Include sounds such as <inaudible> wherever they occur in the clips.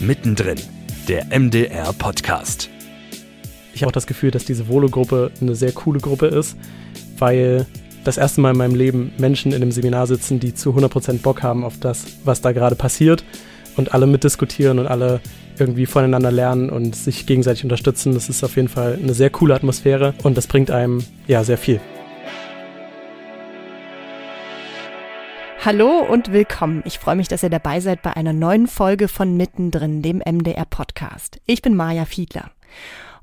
Mittendrin, der MDR Podcast. Ich habe auch das Gefühl, dass diese Volo-Gruppe eine sehr coole Gruppe ist, weil das erste Mal in meinem Leben Menschen in einem Seminar sitzen, die zu 100% Bock haben auf das, was da gerade passiert und alle mitdiskutieren und alle irgendwie voneinander lernen und sich gegenseitig unterstützen. Das ist auf jeden Fall eine sehr coole Atmosphäre und das bringt einem ja sehr viel. Hallo und willkommen. Ich freue mich, dass ihr dabei seid bei einer neuen Folge von Mittendrin, dem MDR Podcast. Ich bin Maja Fiedler.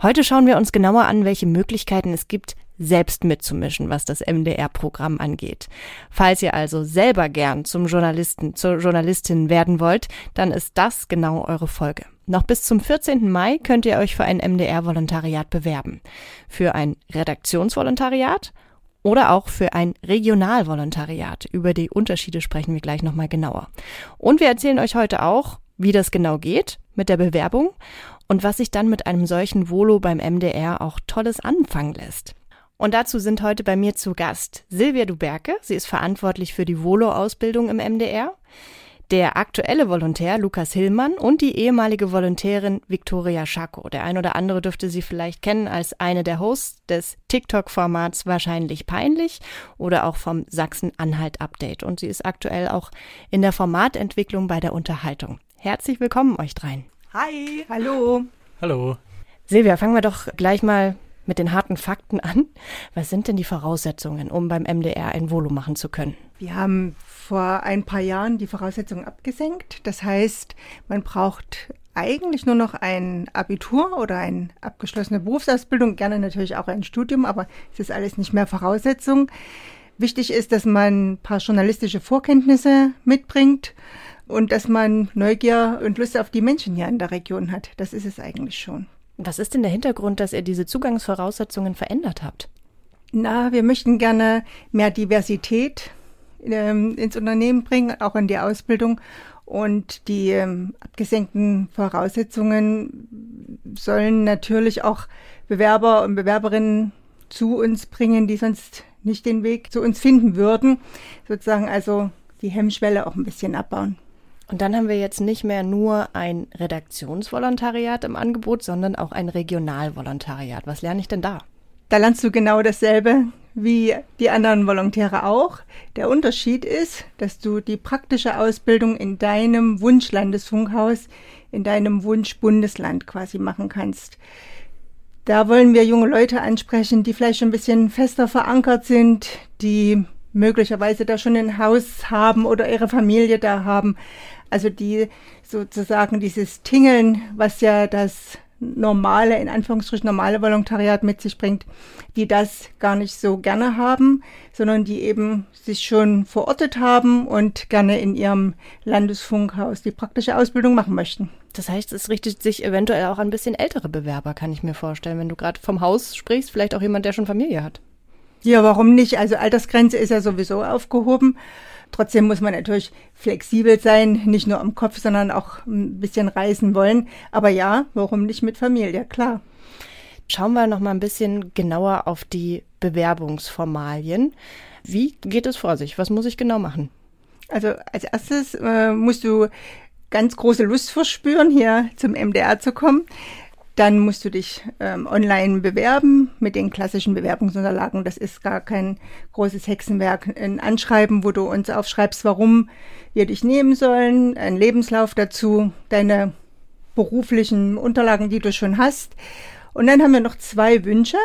Heute schauen wir uns genauer an, welche Möglichkeiten es gibt, selbst mitzumischen, was das MDR-Programm angeht. Falls ihr also selber gern zum Journalisten, zur Journalistin werden wollt, dann ist das genau eure Folge. Noch bis zum 14. Mai könnt ihr euch für ein MDR-Volontariat bewerben. Für ein Redaktionsvolontariat oder auch für ein Regionalvolontariat. Über die Unterschiede sprechen wir gleich nochmal genauer. Und wir erzählen euch heute auch, wie das genau geht mit der Bewerbung und was sich dann mit einem solchen Volo beim MDR auch Tolles anfangen lässt. Und dazu sind heute bei mir zu Gast Silvia Duberke. Sie ist verantwortlich für die Volo-Ausbildung im MDR der aktuelle Volontär Lukas Hillmann und die ehemalige Volontärin Victoria Schako. Der ein oder andere dürfte sie vielleicht kennen als eine der Hosts des TikTok-Formats Wahrscheinlich Peinlich oder auch vom Sachsen-Anhalt-Update. Und sie ist aktuell auch in der Formatentwicklung bei der Unterhaltung. Herzlich willkommen euch dreien. Hi. Hallo. Hallo. Silvia, fangen wir doch gleich mal mit den harten Fakten an. Was sind denn die Voraussetzungen, um beim MDR ein Volo machen zu können? Wir haben vor ein paar Jahren die Voraussetzungen abgesenkt. Das heißt, man braucht eigentlich nur noch ein Abitur oder eine abgeschlossene Berufsausbildung, gerne natürlich auch ein Studium, aber es ist alles nicht mehr Voraussetzung. Wichtig ist, dass man ein paar journalistische Vorkenntnisse mitbringt und dass man Neugier und Lust auf die Menschen hier in der Region hat. Das ist es eigentlich schon. Was ist denn der Hintergrund, dass ihr diese Zugangsvoraussetzungen verändert habt? Na, wir möchten gerne mehr Diversität ähm, ins Unternehmen bringen, auch in die Ausbildung. Und die ähm, abgesenkten Voraussetzungen sollen natürlich auch Bewerber und Bewerberinnen zu uns bringen, die sonst nicht den Weg zu uns finden würden. Sozusagen also die Hemmschwelle auch ein bisschen abbauen. Und dann haben wir jetzt nicht mehr nur ein Redaktionsvolontariat im Angebot, sondern auch ein Regionalvolontariat. Was lerne ich denn da? Da lernst du genau dasselbe wie die anderen Volontäre auch. Der Unterschied ist, dass du die praktische Ausbildung in deinem Wunschlandesfunkhaus, in deinem Wunschbundesland quasi machen kannst. Da wollen wir junge Leute ansprechen, die vielleicht schon ein bisschen fester verankert sind, die möglicherweise da schon ein Haus haben oder ihre Familie da haben. Also die sozusagen dieses Tingeln, was ja das normale, in Anführungsstrichen normale Volontariat mit sich bringt, die das gar nicht so gerne haben, sondern die eben sich schon verortet haben und gerne in ihrem Landesfunkhaus die praktische Ausbildung machen möchten. Das heißt, es richtet sich eventuell auch ein bisschen ältere Bewerber, kann ich mir vorstellen, wenn du gerade vom Haus sprichst, vielleicht auch jemand, der schon Familie hat. Ja, warum nicht? Also Altersgrenze ist ja sowieso aufgehoben. Trotzdem muss man natürlich flexibel sein, nicht nur am Kopf, sondern auch ein bisschen reisen wollen. Aber ja, warum nicht mit Familie? Klar. Schauen wir noch mal ein bisschen genauer auf die Bewerbungsformalien. Wie geht es vor sich? Was muss ich genau machen? Also als erstes äh, musst du ganz große Lust verspüren, hier zum MDR zu kommen. Dann musst du dich ähm, online bewerben mit den klassischen Bewerbungsunterlagen. Das ist gar kein großes Hexenwerk. Ein Anschreiben, wo du uns aufschreibst, warum wir dich nehmen sollen, ein Lebenslauf dazu, deine beruflichen Unterlagen, die du schon hast. Und dann haben wir noch zwei Wünsche,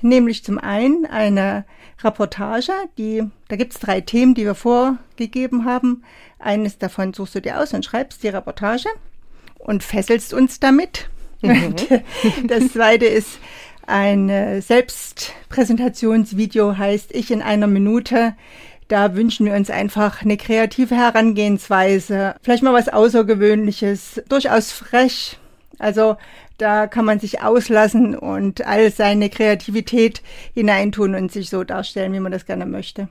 nämlich zum einen eine Reportage, die, da gibt's drei Themen, die wir vorgegeben haben. Eines davon suchst du dir aus und schreibst die Reportage und fesselst uns damit. Mhm. <laughs> das zweite ist ein Selbstpräsentationsvideo, heißt Ich in einer Minute. Da wünschen wir uns einfach eine kreative Herangehensweise, vielleicht mal was Außergewöhnliches, durchaus frech. Also da kann man sich auslassen und all seine Kreativität hineintun und sich so darstellen, wie man das gerne möchte.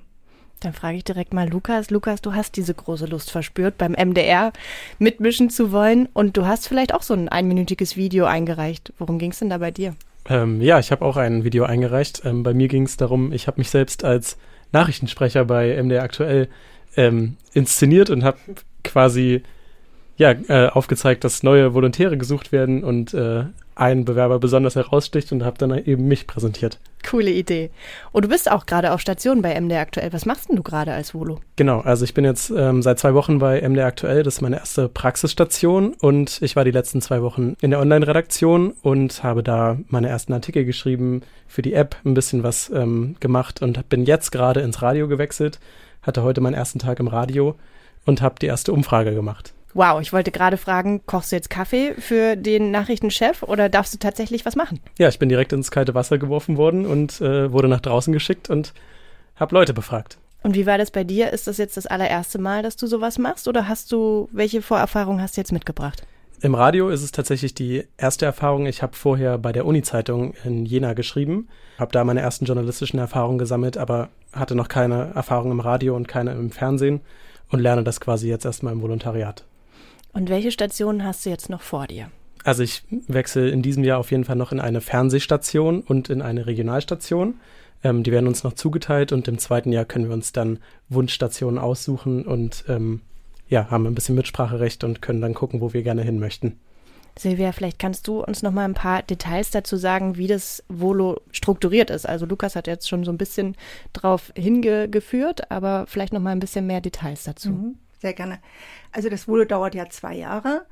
Dann frage ich direkt mal Lukas. Lukas, du hast diese große Lust verspürt, beim MDR mitmischen zu wollen und du hast vielleicht auch so ein einminütiges Video eingereicht. Worum ging es denn da bei dir? Ähm, ja, ich habe auch ein Video eingereicht. Ähm, bei mir ging es darum, ich habe mich selbst als Nachrichtensprecher bei MDR aktuell ähm, inszeniert und habe quasi ja, äh, aufgezeigt, dass neue Volontäre gesucht werden und äh, ein Bewerber besonders heraussticht und habe dann eben mich präsentiert. Coole Idee. Und du bist auch gerade auf Station bei MD Aktuell. Was machst denn du gerade als Volo? Genau, also ich bin jetzt ähm, seit zwei Wochen bei MD Aktuell. Das ist meine erste Praxisstation und ich war die letzten zwei Wochen in der Online-Redaktion und habe da meine ersten Artikel geschrieben, für die App ein bisschen was ähm, gemacht und bin jetzt gerade ins Radio gewechselt. Hatte heute meinen ersten Tag im Radio und habe die erste Umfrage gemacht. Wow, ich wollte gerade fragen, kochst du jetzt Kaffee für den Nachrichtenchef oder darfst du tatsächlich was machen? Ja, ich bin direkt ins kalte Wasser geworfen worden und äh, wurde nach draußen geschickt und habe Leute befragt. Und wie war das bei dir? Ist das jetzt das allererste Mal, dass du sowas machst oder hast du, welche Vorerfahrung hast du jetzt mitgebracht? Im Radio ist es tatsächlich die erste Erfahrung. Ich habe vorher bei der Uni-Zeitung in Jena geschrieben, habe da meine ersten journalistischen Erfahrungen gesammelt, aber hatte noch keine Erfahrung im Radio und keine im Fernsehen und lerne das quasi jetzt erstmal im Volontariat. Und welche Stationen hast du jetzt noch vor dir? Also ich wechsle in diesem Jahr auf jeden Fall noch in eine Fernsehstation und in eine Regionalstation. Ähm, die werden uns noch zugeteilt und im zweiten Jahr können wir uns dann Wunschstationen aussuchen und ähm, ja, haben ein bisschen Mitspracherecht und können dann gucken, wo wir gerne hin möchten. Silvia, vielleicht kannst du uns noch mal ein paar Details dazu sagen, wie das Volo strukturiert ist. Also Lukas hat jetzt schon so ein bisschen drauf hingeführt, aber vielleicht noch mal ein bisschen mehr Details dazu. Mhm, sehr gerne. Also das Volo dauert ja zwei Jahre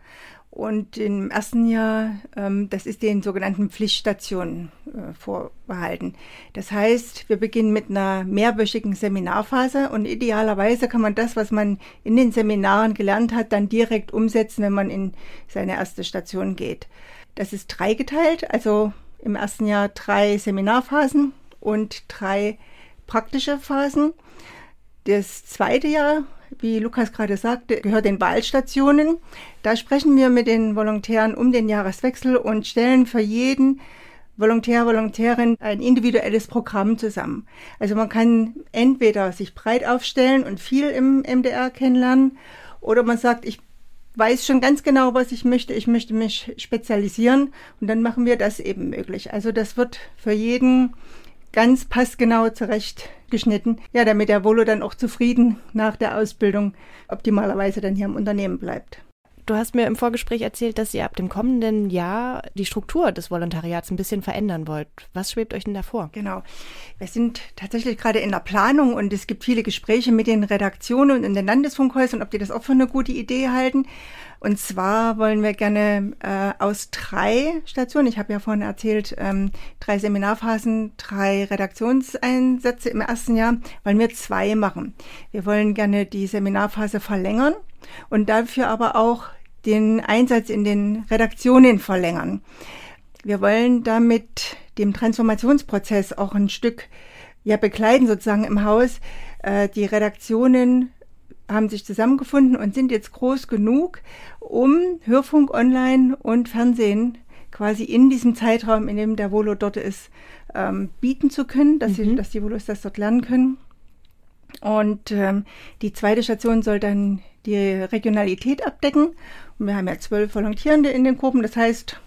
und im ersten Jahr, ähm, das ist den sogenannten Pflichtstationen äh, vorbehalten. Das heißt, wir beginnen mit einer mehrwöchigen Seminarphase und idealerweise kann man das, was man in den Seminaren gelernt hat, dann direkt umsetzen, wenn man in seine erste Station geht. Das ist dreigeteilt, also im ersten Jahr drei Seminarphasen und drei praktische Phasen. Das zweite Jahr wie Lukas gerade sagte, gehört den Wahlstationen. Da sprechen wir mit den Volontären um den Jahreswechsel und stellen für jeden Volontär, Volontärin ein individuelles Programm zusammen. Also man kann entweder sich breit aufstellen und viel im MDR kennenlernen oder man sagt, ich weiß schon ganz genau, was ich möchte. Ich möchte mich spezialisieren und dann machen wir das eben möglich. Also das wird für jeden ganz passgenau zurechtgeschnitten, ja, damit der Volo dann auch zufrieden nach der Ausbildung optimalerweise dann hier im Unternehmen bleibt. Du hast mir im Vorgespräch erzählt, dass ihr ab dem kommenden Jahr die Struktur des Volontariats ein bisschen verändern wollt. Was schwebt euch denn davor? Genau. Wir sind tatsächlich gerade in der Planung und es gibt viele Gespräche mit den Redaktionen und in den Landesfunkhäusern, ob die das auch für eine gute Idee halten. Und zwar wollen wir gerne äh, aus drei Stationen, ich habe ja vorhin erzählt, ähm, drei Seminarphasen, drei Redaktionseinsätze im ersten Jahr, wollen wir zwei machen. Wir wollen gerne die Seminarphase verlängern und dafür aber auch den Einsatz in den Redaktionen verlängern. Wir wollen damit dem Transformationsprozess auch ein Stück ja begleiten sozusagen im Haus. Äh, die Redaktionen haben sich zusammengefunden und sind jetzt groß genug, um Hörfunk, Online und Fernsehen quasi in diesem Zeitraum, in dem der Volo dort ist, ähm, bieten zu können, dass, mhm. sie, dass die Volos das dort lernen können. Und ähm, die zweite Station soll dann die Regionalität abdecken. Und wir haben ja zwölf Volontierende in den Gruppen. Das heißt,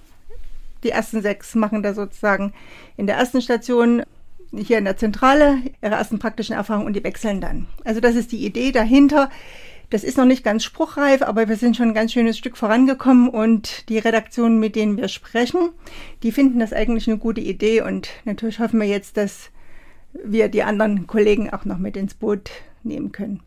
die ersten sechs machen da sozusagen in der ersten Station hier in der Zentrale ihre ersten praktischen Erfahrungen und die wechseln dann. Also das ist die Idee dahinter. Das ist noch nicht ganz spruchreif, aber wir sind schon ein ganz schönes Stück vorangekommen und die Redaktionen, mit denen wir sprechen, die finden das eigentlich eine gute Idee und natürlich hoffen wir jetzt, dass wir die anderen Kollegen auch noch mit ins Boot nehmen können.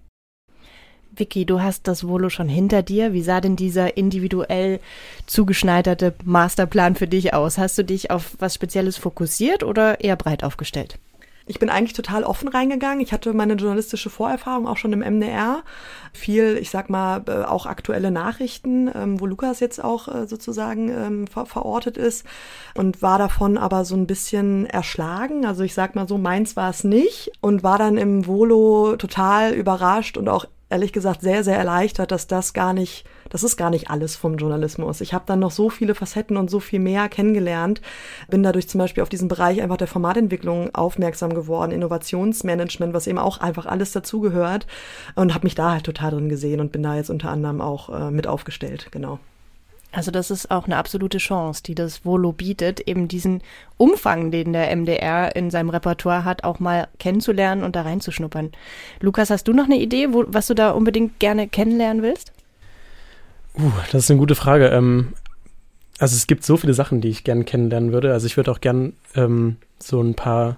Vicky, du hast das Volo schon hinter dir. Wie sah denn dieser individuell zugeschneiderte Masterplan für dich aus? Hast du dich auf was Spezielles fokussiert oder eher breit aufgestellt? Ich bin eigentlich total offen reingegangen. Ich hatte meine journalistische Vorerfahrung auch schon im MDR. Viel, ich sag mal, äh, auch aktuelle Nachrichten, ähm, wo Lukas jetzt auch äh, sozusagen ähm, ver verortet ist und war davon aber so ein bisschen erschlagen. Also ich sag mal so, meins war es nicht und war dann im Volo total überrascht und auch ehrlich gesagt sehr, sehr erleichtert, dass das gar nicht, das ist gar nicht alles vom Journalismus. Ich habe dann noch so viele Facetten und so viel mehr kennengelernt, bin dadurch zum Beispiel auf diesen Bereich einfach der Formatentwicklung aufmerksam geworden, Innovationsmanagement, was eben auch einfach alles dazugehört und habe mich da halt total drin gesehen und bin da jetzt unter anderem auch äh, mit aufgestellt, genau. Also das ist auch eine absolute Chance, die das Volo bietet, eben diesen Umfang, den der MDR in seinem Repertoire hat, auch mal kennenzulernen und da reinzuschnuppern. Lukas, hast du noch eine Idee, wo, was du da unbedingt gerne kennenlernen willst? Uh, das ist eine gute Frage. Ähm, also es gibt so viele Sachen, die ich gerne kennenlernen würde. Also ich würde auch gern ähm, so ein paar,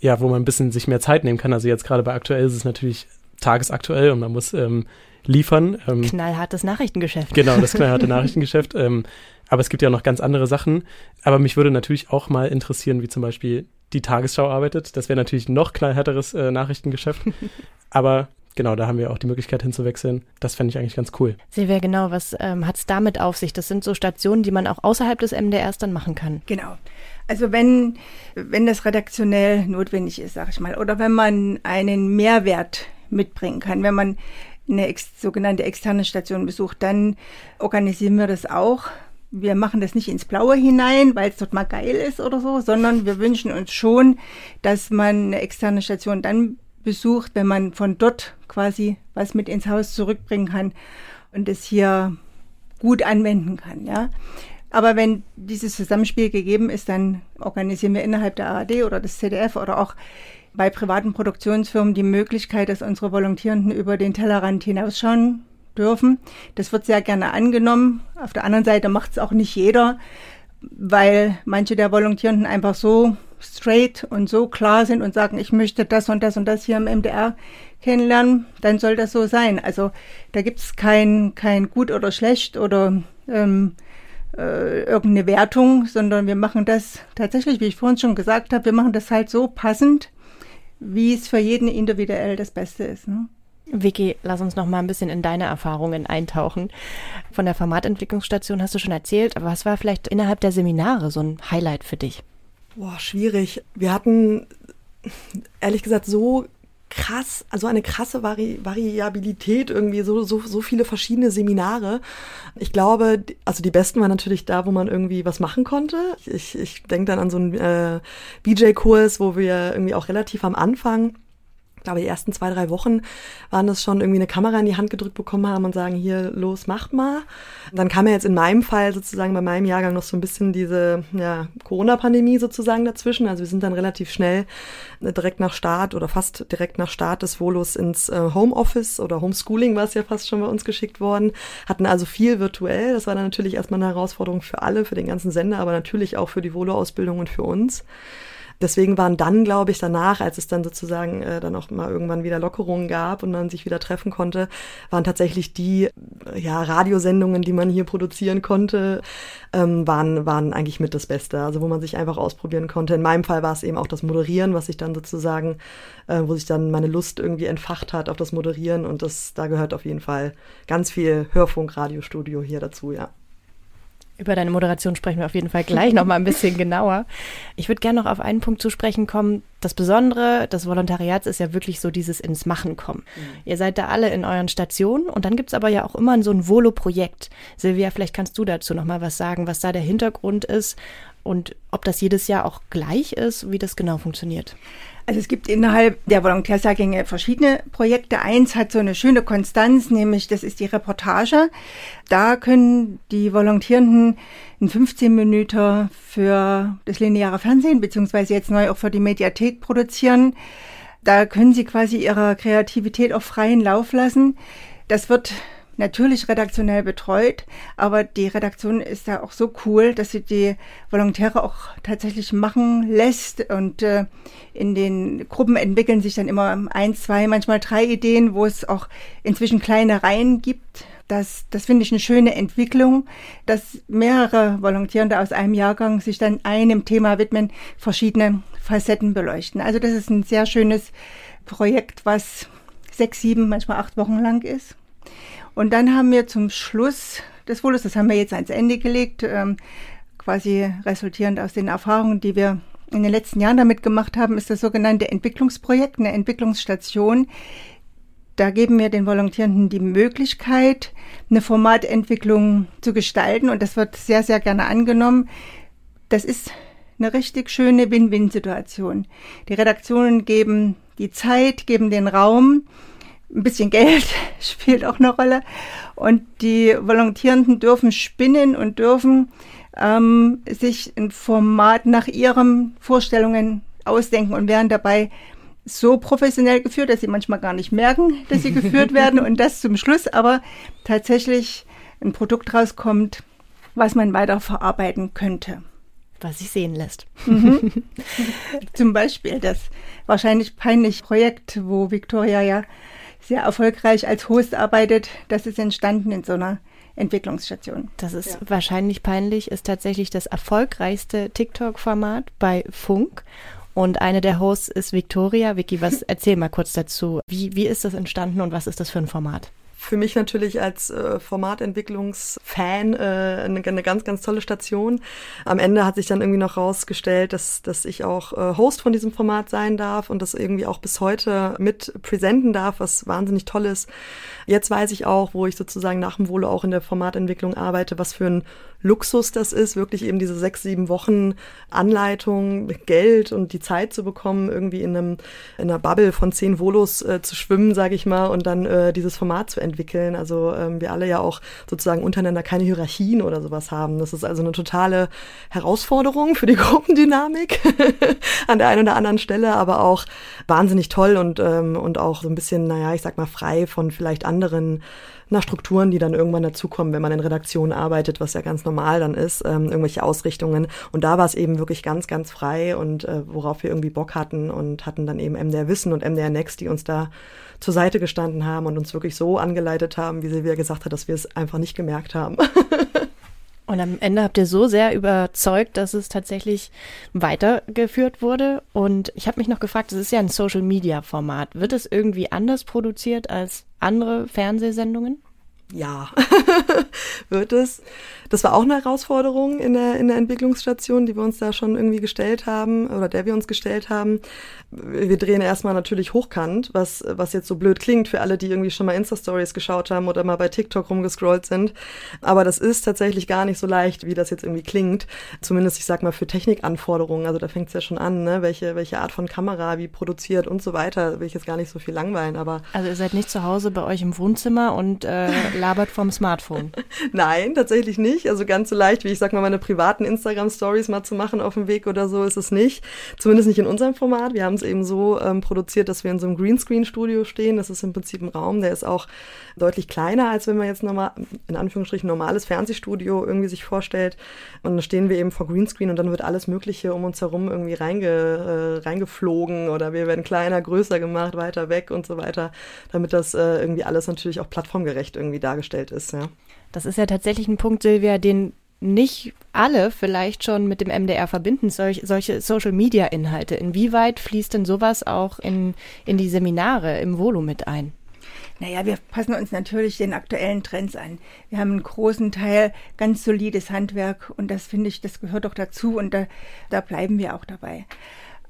ja, wo man ein bisschen sich mehr Zeit nehmen kann. Also jetzt gerade bei aktuell ist es natürlich tagesaktuell und man muss ähm, liefern. Ähm, knallhartes Nachrichtengeschäft. Genau, das <laughs> knallharte Nachrichtengeschäft. Ähm, aber es gibt ja auch noch ganz andere Sachen. Aber mich würde natürlich auch mal interessieren, wie zum Beispiel die Tagesschau arbeitet. Das wäre natürlich noch knallhärteres äh, Nachrichtengeschäft. <laughs> aber genau, da haben wir auch die Möglichkeit hinzuwechseln. Das fände ich eigentlich ganz cool. Silvia, genau, was ähm, hat es damit auf sich? Das sind so Stationen, die man auch außerhalb des MDRs dann machen kann. Genau. Also wenn, wenn das redaktionell notwendig ist, sag ich mal, oder wenn man einen Mehrwert mitbringen kann, wenn man eine ex sogenannte externe Station besucht, dann organisieren wir das auch. Wir machen das nicht ins Blaue hinein, weil es dort mal geil ist oder so, sondern wir wünschen uns schon, dass man eine externe Station dann besucht, wenn man von dort quasi was mit ins Haus zurückbringen kann und es hier gut anwenden kann, ja. Aber wenn dieses Zusammenspiel gegeben ist, dann organisieren wir innerhalb der ARD oder des ZDF oder auch bei privaten Produktionsfirmen die Möglichkeit, dass unsere Volontierenden über den Tellerrand hinausschauen dürfen. Das wird sehr gerne angenommen. Auf der anderen Seite macht es auch nicht jeder, weil manche der Volontierenden einfach so straight und so klar sind und sagen, ich möchte das und das und das hier im MDR kennenlernen, dann soll das so sein. Also da gibt es kein, kein gut oder schlecht oder ähm, äh, irgendeine Wertung, sondern wir machen das tatsächlich, wie ich vorhin schon gesagt habe, wir machen das halt so passend, wie es für jeden individuell das Beste ist. Ne? Vicky, lass uns noch mal ein bisschen in deine Erfahrungen eintauchen. Von der Formatentwicklungsstation hast du schon erzählt, aber was war vielleicht innerhalb der Seminare so ein Highlight für dich? Boah, schwierig. Wir hatten ehrlich gesagt so krass, also eine krasse Vari Variabilität irgendwie, so, so, so viele verschiedene Seminare. Ich glaube, also die besten waren natürlich da, wo man irgendwie was machen konnte. Ich, ich denke dann an so einen äh, BJ-Kurs, wo wir irgendwie auch relativ am Anfang glaube, die ersten zwei, drei Wochen waren das schon irgendwie eine Kamera in die Hand gedrückt bekommen haben und sagen, hier, los, macht mal. dann kam ja jetzt in meinem Fall sozusagen bei meinem Jahrgang noch so ein bisschen diese ja, Corona-Pandemie sozusagen dazwischen. Also wir sind dann relativ schnell äh, direkt nach Start oder fast direkt nach Start des Volos ins äh, Homeoffice oder Homeschooling war es ja fast schon bei uns geschickt worden. Hatten also viel virtuell. Das war dann natürlich erstmal eine Herausforderung für alle, für den ganzen Sender, aber natürlich auch für die Volo-Ausbildung und für uns. Deswegen waren dann, glaube ich, danach, als es dann sozusagen äh, dann auch mal irgendwann wieder Lockerungen gab und man sich wieder treffen konnte, waren tatsächlich die ja, Radiosendungen, die man hier produzieren konnte, ähm, waren, waren eigentlich mit das Beste. Also wo man sich einfach ausprobieren konnte. In meinem Fall war es eben auch das Moderieren, was sich dann sozusagen, äh, wo sich dann meine Lust irgendwie entfacht hat auf das Moderieren und das, da gehört auf jeden Fall ganz viel Hörfunk, Radiostudio hier dazu, ja. Über deine Moderation sprechen wir auf jeden Fall gleich noch mal ein bisschen <laughs> genauer. Ich würde gerne noch auf einen Punkt zu sprechen kommen. Das Besondere des Volontariats ist ja wirklich so dieses ins Machen kommen. Mhm. Ihr seid da alle in euren Stationen und dann gibt's aber ja auch immer so ein Volo-Projekt. Silvia, vielleicht kannst du dazu noch mal was sagen, was da der Hintergrund ist und ob das jedes Jahr auch gleich ist, wie das genau funktioniert. Also es gibt innerhalb der Volontärsjahrgänge verschiedene Projekte. Eins hat so eine schöne Konstanz, nämlich das ist die Reportage. Da können die Volontierenden einen 15 Minuten für das lineare Fernsehen, beziehungsweise jetzt neu auch für die Mediathek produzieren. Da können sie quasi ihre Kreativität auf freien Lauf lassen. Das wird natürlich redaktionell betreut, aber die Redaktion ist da auch so cool, dass sie die Volontäre auch tatsächlich machen lässt und äh, in den Gruppen entwickeln sich dann immer eins, zwei, manchmal drei Ideen, wo es auch inzwischen kleine Reihen gibt. Das, das finde ich eine schöne Entwicklung, dass mehrere Volontierende aus einem Jahrgang sich dann einem Thema widmen, verschiedene Facetten beleuchten. Also das ist ein sehr schönes Projekt, was sechs, sieben, manchmal acht Wochen lang ist. Und dann haben wir zum Schluss des Volos, das haben wir jetzt ans Ende gelegt, ähm, quasi resultierend aus den Erfahrungen, die wir in den letzten Jahren damit gemacht haben, ist das sogenannte Entwicklungsprojekt, eine Entwicklungsstation. Da geben wir den Volontierenden die Möglichkeit, eine Formatentwicklung zu gestalten und das wird sehr, sehr gerne angenommen. Das ist eine richtig schöne Win-Win-Situation. Die Redaktionen geben die Zeit, geben den Raum ein bisschen Geld <laughs> spielt auch eine Rolle. Und die Volontierenden dürfen spinnen und dürfen ähm, sich ein Format nach ihren Vorstellungen ausdenken und werden dabei so professionell geführt, dass sie manchmal gar nicht merken, dass sie geführt <laughs> werden und das zum Schluss aber tatsächlich ein Produkt rauskommt, was man weiter verarbeiten könnte. Was sich sehen lässt. Mhm. <laughs> Zum Beispiel das wahrscheinlich peinliche Projekt, wo Victoria ja sehr erfolgreich als Host arbeitet, das ist entstanden in so einer Entwicklungsstation. Das ist ja. wahrscheinlich peinlich, ist tatsächlich das erfolgreichste TikTok-Format bei Funk. Und eine der Hosts ist Victoria. Vicky, was <laughs> erzähl mal kurz dazu. Wie, wie ist das entstanden und was ist das für ein Format? Für mich natürlich als äh, Formatentwicklungsfan äh, eine, eine, ganz, ganz tolle Station. Am Ende hat sich dann irgendwie noch rausgestellt, dass, dass ich auch äh, Host von diesem Format sein darf und das irgendwie auch bis heute mit präsenten darf, was wahnsinnig toll ist. Jetzt weiß ich auch, wo ich sozusagen nach dem Volo auch in der Formatentwicklung arbeite, was für ein Luxus das ist, wirklich eben diese sechs, sieben Wochen Anleitung, Geld und die Zeit zu bekommen, irgendwie in einem in einer Bubble von zehn Volos äh, zu schwimmen, sage ich mal, und dann äh, dieses Format zu entwickeln. Also ähm, wir alle ja auch sozusagen untereinander keine Hierarchien oder sowas haben. Das ist also eine totale Herausforderung für die <laughs> Gruppendynamik <laughs> an der einen oder anderen Stelle, aber auch wahnsinnig toll und, ähm, und auch so ein bisschen, naja, ich sag mal, frei von vielleicht anderen nach Strukturen, die dann irgendwann dazukommen, wenn man in Redaktionen arbeitet, was ja ganz normal dann ist, ähm, irgendwelche Ausrichtungen. Und da war es eben wirklich ganz, ganz frei und äh, worauf wir irgendwie Bock hatten und hatten dann eben MDR Wissen und MDR Next, die uns da zur Seite gestanden haben und uns wirklich so angeleitet haben, wie Silvia gesagt hat, dass wir es einfach nicht gemerkt haben. <laughs> Und am Ende habt ihr so sehr überzeugt, dass es tatsächlich weitergeführt wurde. Und ich habe mich noch gefragt, es ist ja ein Social-Media-Format. Wird es irgendwie anders produziert als andere Fernsehsendungen? Ja, <laughs> wird es. Das war auch eine Herausforderung in der, in der Entwicklungsstation, die wir uns da schon irgendwie gestellt haben oder der wir uns gestellt haben. Wir drehen erstmal natürlich hochkant, was, was jetzt so blöd klingt für alle, die irgendwie schon mal Insta-Stories geschaut haben oder mal bei TikTok rumgescrollt sind. Aber das ist tatsächlich gar nicht so leicht, wie das jetzt irgendwie klingt. Zumindest, ich sag mal, für Technikanforderungen. Also da fängt es ja schon an, ne? welche, welche Art von Kamera, wie produziert und so weiter. Will ich jetzt gar nicht so viel langweilen, aber. Also ihr seid nicht zu Hause bei euch im Wohnzimmer und äh, <laughs> labert vom Smartphone. <laughs> Nein, tatsächlich nicht. Also ganz so leicht, wie ich sag mal, meine privaten Instagram-Stories mal zu machen auf dem Weg oder so, ist es nicht. Zumindest nicht in unserem Format. Wir haben es eben so ähm, produziert, dass wir in so einem Greenscreen-Studio stehen. Das ist im Prinzip ein Raum, der ist auch deutlich kleiner, als wenn man jetzt normal, in Anführungsstrichen normales Fernsehstudio irgendwie sich vorstellt. Und dann stehen wir eben vor Greenscreen und dann wird alles Mögliche um uns herum irgendwie reinge, äh, reingeflogen oder wir werden kleiner, größer gemacht, weiter weg und so weiter, damit das äh, irgendwie alles natürlich auch plattformgerecht irgendwie dargestellt ist, ja. Das ist ja tatsächlich ein Punkt, Silvia, den nicht alle vielleicht schon mit dem MDR verbinden, solch, solche Social-Media-Inhalte. Inwieweit fließt denn sowas auch in, in die Seminare im Volo mit ein? Naja, wir passen uns natürlich den aktuellen Trends an. Wir haben einen großen Teil ganz solides Handwerk und das finde ich, das gehört doch dazu und da, da bleiben wir auch dabei.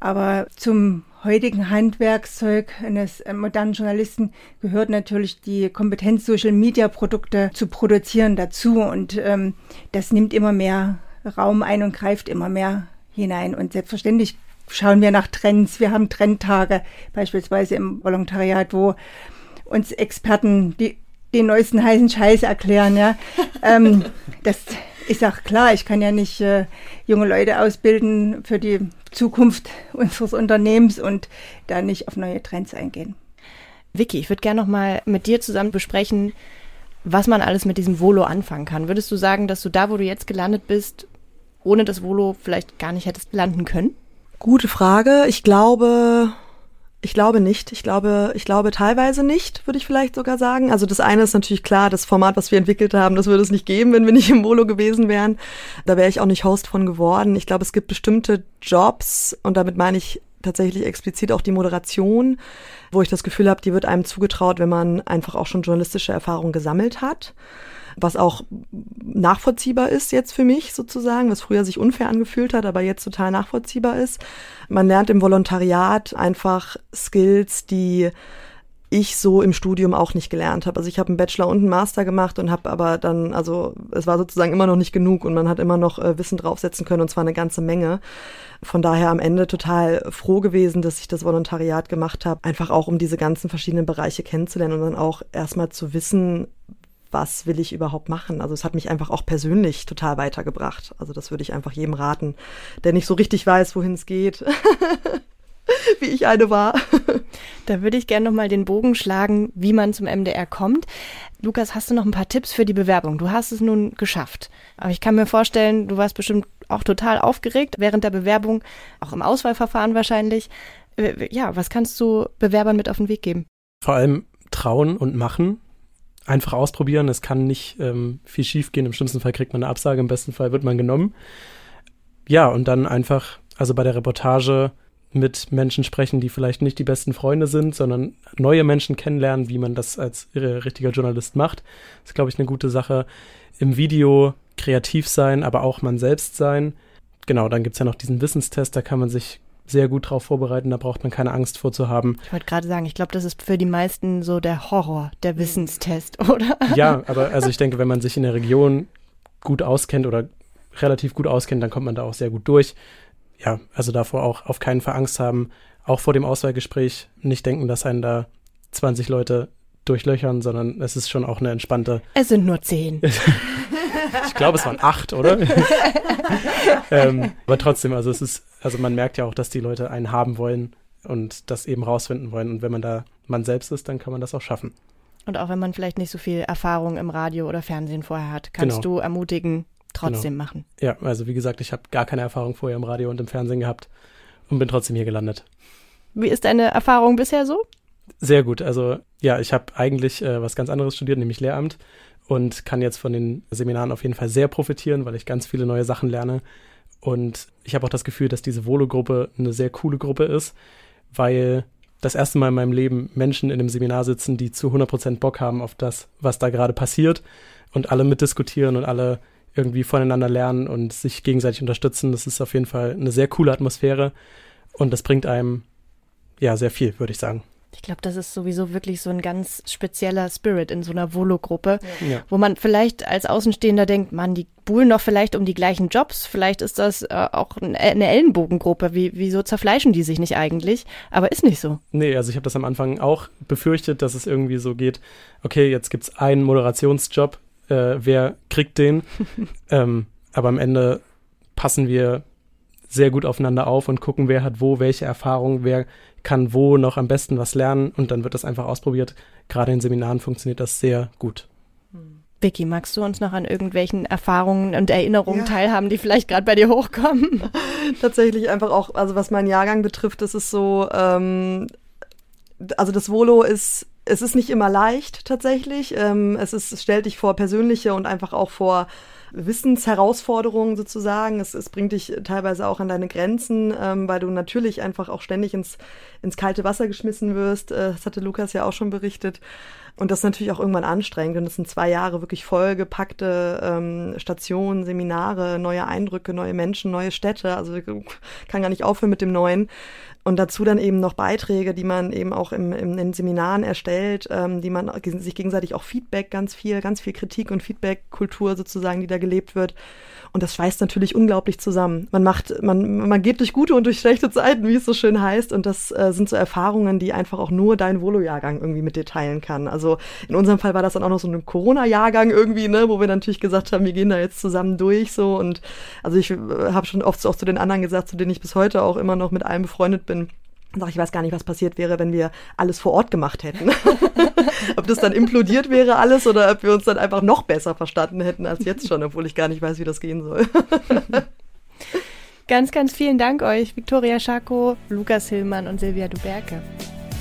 Aber zum heutigen Handwerkszeug eines äh, modernen Journalisten gehört natürlich die Kompetenz, Social-Media-Produkte zu produzieren dazu. Und ähm, das nimmt immer mehr Raum ein und greift immer mehr hinein. Und selbstverständlich schauen wir nach Trends. Wir haben Trendtage, beispielsweise im Volontariat, wo uns Experten die, den neuesten heißen Scheiß erklären. Ja. <laughs> ähm, das ist auch klar, ich kann ja nicht äh, junge Leute ausbilden für die Zukunft unseres Unternehmens und da nicht auf neue Trends eingehen. Vicky, ich würde gerne noch mal mit dir zusammen besprechen, was man alles mit diesem Volo anfangen kann. Würdest du sagen, dass du da, wo du jetzt gelandet bist, ohne das Volo vielleicht gar nicht hättest landen können? Gute Frage. Ich glaube, ich glaube nicht. Ich glaube, ich glaube teilweise nicht, würde ich vielleicht sogar sagen. Also das eine ist natürlich klar, das Format, was wir entwickelt haben, das würde es nicht geben, wenn wir nicht im Volo gewesen wären. Da wäre ich auch nicht Host von geworden. Ich glaube, es gibt bestimmte Jobs und damit meine ich tatsächlich explizit auch die Moderation, wo ich das Gefühl habe, die wird einem zugetraut, wenn man einfach auch schon journalistische Erfahrung gesammelt hat was auch nachvollziehbar ist jetzt für mich sozusagen, was früher sich unfair angefühlt hat, aber jetzt total nachvollziehbar ist. Man lernt im Volontariat einfach Skills, die ich so im Studium auch nicht gelernt habe. Also ich habe einen Bachelor und einen Master gemacht und habe aber dann, also es war sozusagen immer noch nicht genug und man hat immer noch äh, Wissen draufsetzen können und zwar eine ganze Menge. Von daher am Ende total froh gewesen, dass ich das Volontariat gemacht habe, einfach auch um diese ganzen verschiedenen Bereiche kennenzulernen und dann auch erstmal zu wissen, was will ich überhaupt machen? Also es hat mich einfach auch persönlich total weitergebracht. Also das würde ich einfach jedem raten, der nicht so richtig weiß, wohin es geht. <laughs> wie ich eine war. Da würde ich gerne nochmal den Bogen schlagen, wie man zum MDR kommt. Lukas, hast du noch ein paar Tipps für die Bewerbung? Du hast es nun geschafft. Aber ich kann mir vorstellen, du warst bestimmt auch total aufgeregt während der Bewerbung, auch im Auswahlverfahren wahrscheinlich. Äh, ja, was kannst du Bewerbern mit auf den Weg geben? Vor allem trauen und machen. Einfach ausprobieren. Es kann nicht ähm, viel schief gehen. Im schlimmsten Fall kriegt man eine Absage, im besten Fall wird man genommen. Ja, und dann einfach, also bei der Reportage mit Menschen sprechen, die vielleicht nicht die besten Freunde sind, sondern neue Menschen kennenlernen, wie man das als richtiger Journalist macht. Das ist, glaube ich, eine gute Sache. Im Video kreativ sein, aber auch man selbst sein. Genau, dann gibt es ja noch diesen Wissenstest, da kann man sich sehr gut drauf vorbereiten, da braucht man keine Angst vor zu haben. Ich wollte gerade sagen, ich glaube, das ist für die meisten so der Horror, der Wissenstest, <laughs> oder? Ja, aber also ich denke, wenn man sich in der Region gut auskennt oder relativ gut auskennt, dann kommt man da auch sehr gut durch. Ja, also davor auch auf keinen Fall Angst haben, auch vor dem Auswahlgespräch nicht denken, dass einen da 20 Leute durchlöchern, sondern es ist schon auch eine entspannte. <laughs> Es sind nur zehn. <laughs> ich glaube, es waren acht, oder? ähm, aber trotzdem, also es ist, also man merkt ja auch, dass die Leute einen haben wollen und das eben rausfinden wollen. Und wenn man da man selbst ist, dann kann man das auch schaffen. Und auch wenn man vielleicht nicht so viel Erfahrung im Radio oder Fernsehen vorher hat, kannst genau. du ermutigen, trotzdem genau. machen. Ja, also wie gesagt, ich habe gar keine Erfahrung vorher im Radio und im Fernsehen gehabt und bin trotzdem hier gelandet. Wie ist deine Erfahrung bisher so? Sehr gut. Also ja, ich habe eigentlich äh, was ganz anderes studiert, nämlich Lehramt und kann jetzt von den Seminaren auf jeden Fall sehr profitieren, weil ich ganz viele neue Sachen lerne. Und ich habe auch das Gefühl, dass diese Volo-Gruppe eine sehr coole Gruppe ist, weil das erste Mal in meinem Leben Menschen in einem Seminar sitzen, die zu 100% Bock haben auf das, was da gerade passiert und alle mitdiskutieren und alle irgendwie voneinander lernen und sich gegenseitig unterstützen. Das ist auf jeden Fall eine sehr coole Atmosphäre und das bringt einem ja sehr viel, würde ich sagen. Ich glaube, das ist sowieso wirklich so ein ganz spezieller Spirit in so einer Volo-Gruppe, ja. wo man vielleicht als Außenstehender denkt, man, die buhlen doch vielleicht um die gleichen Jobs, vielleicht ist das äh, auch eine Ellenbogengruppe, wie, wieso zerfleischen die sich nicht eigentlich? Aber ist nicht so. Nee, also ich habe das am Anfang auch befürchtet, dass es irgendwie so geht, okay, jetzt gibt es einen Moderationsjob, äh, wer kriegt den? <laughs> ähm, aber am Ende passen wir sehr gut aufeinander auf und gucken, wer hat wo welche Erfahrung, wer kann wo noch am besten was lernen und dann wird das einfach ausprobiert. Gerade in Seminaren funktioniert das sehr gut. Vicky, magst du uns noch an irgendwelchen Erfahrungen und Erinnerungen ja. teilhaben, die vielleicht gerade bei dir hochkommen? <laughs> Tatsächlich einfach auch, also was meinen Jahrgang betrifft, ist es so, ähm, also das Volo ist es ist nicht immer leicht tatsächlich. Ähm, es, ist, es stellt dich vor persönliche und einfach auch vor Wissensherausforderungen sozusagen. Es, es bringt dich teilweise auch an deine Grenzen, ähm, weil du natürlich einfach auch ständig ins, ins kalte Wasser geschmissen wirst. Äh, das hatte Lukas ja auch schon berichtet. Und das ist natürlich auch irgendwann anstrengend. Und es sind zwei Jahre wirklich vollgepackte ähm, Stationen, Seminare, neue Eindrücke, neue Menschen, neue Städte. Also kann gar nicht aufhören mit dem Neuen. Und dazu dann eben noch Beiträge, die man eben auch im, im, in Seminaren erstellt, ähm, die man sich gegenseitig auch Feedback ganz viel, ganz viel Kritik und Feedback-Kultur sozusagen, die da gelebt wird. Und das schweißt natürlich unglaublich zusammen. Man macht, man, man geht durch gute und durch schlechte Zeiten, wie es so schön heißt. Und das äh, sind so Erfahrungen, die einfach auch nur dein Volo-Jahrgang irgendwie mit dir teilen kann. Also in unserem Fall war das dann auch noch so ein Corona-Jahrgang irgendwie, ne, wo wir natürlich gesagt haben, wir gehen da jetzt zusammen durch so. Und also ich äh, habe schon oft auch zu den anderen gesagt, zu denen ich bis heute auch immer noch mit allen befreundet bin, Sag, ich weiß gar nicht, was passiert wäre, wenn wir alles vor Ort gemacht hätten. <laughs> ob das dann implodiert wäre alles oder ob wir uns dann einfach noch besser verstanden hätten als jetzt schon, obwohl ich gar nicht weiß, wie das gehen soll. <laughs> ganz, ganz vielen Dank euch, Viktoria Schako, Lukas Hillmann und Silvia Duberke.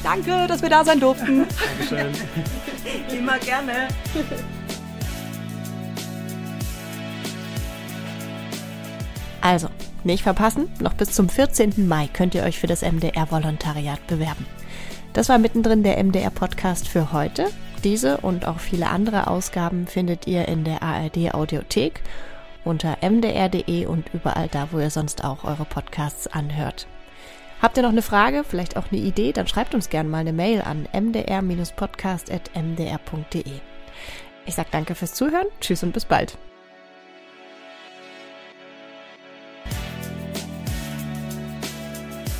Danke, dass wir da sein durften. Dankeschön. <laughs> Immer gerne. Also, nicht verpassen, noch bis zum 14. Mai könnt ihr euch für das MDR-Volontariat bewerben. Das war mittendrin der MDR-Podcast für heute. Diese und auch viele andere Ausgaben findet ihr in der ARD-Audiothek unter mdr.de und überall da, wo ihr sonst auch eure Podcasts anhört. Habt ihr noch eine Frage, vielleicht auch eine Idee, dann schreibt uns gerne mal eine Mail an mdr-podcast.mdr.de. Ich sage danke fürs Zuhören, tschüss und bis bald.